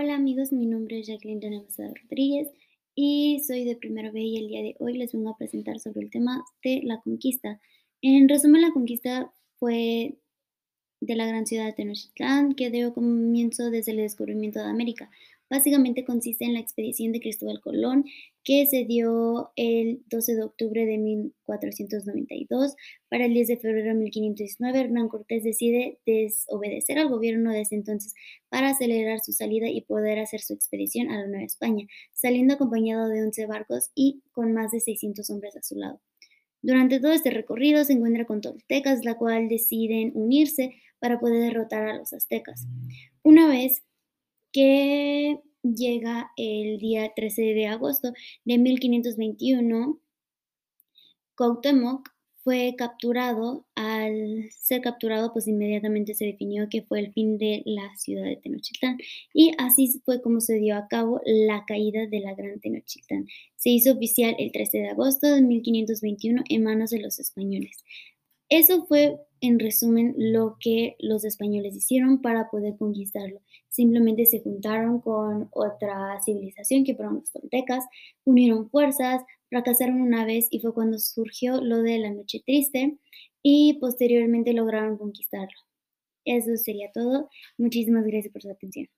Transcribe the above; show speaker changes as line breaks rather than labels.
Hola amigos, mi nombre es Jacqueline Danamazada Rodríguez y soy de Primero B y el día de hoy les vengo a presentar sobre el tema de la conquista. En resumen, la conquista fue de la gran ciudad de Tenochtitlán que dio comienzo desde el descubrimiento de América. Básicamente consiste en la expedición de Cristóbal Colón que se dio el 12 de octubre de 1492. Para el 10 de febrero de 1519, Hernán Cortés decide desobedecer al gobierno de ese entonces para acelerar su salida y poder hacer su expedición a la Nueva España, saliendo acompañado de 11 barcos y con más de 600 hombres a su lado. Durante todo este recorrido se encuentra con toltecas, la cual deciden unirse para poder derrotar a los aztecas. Una vez que llega el día 13 de agosto de 1521, Cuauhtémoc fue capturado. Al ser capturado, pues inmediatamente se definió que fue el fin de la ciudad de Tenochtitlán. Y así fue como se dio a cabo la caída de la Gran Tenochtitlán. Se hizo oficial el 13 de agosto de 1521 en manos de los españoles. Eso fue, en resumen, lo que los españoles hicieron para poder conquistarlo. Simplemente se juntaron con otra civilización que fueron los toltecas, unieron fuerzas, fracasaron una vez y fue cuando surgió lo de la noche triste y posteriormente lograron conquistarlo. Eso sería todo. Muchísimas gracias por su atención.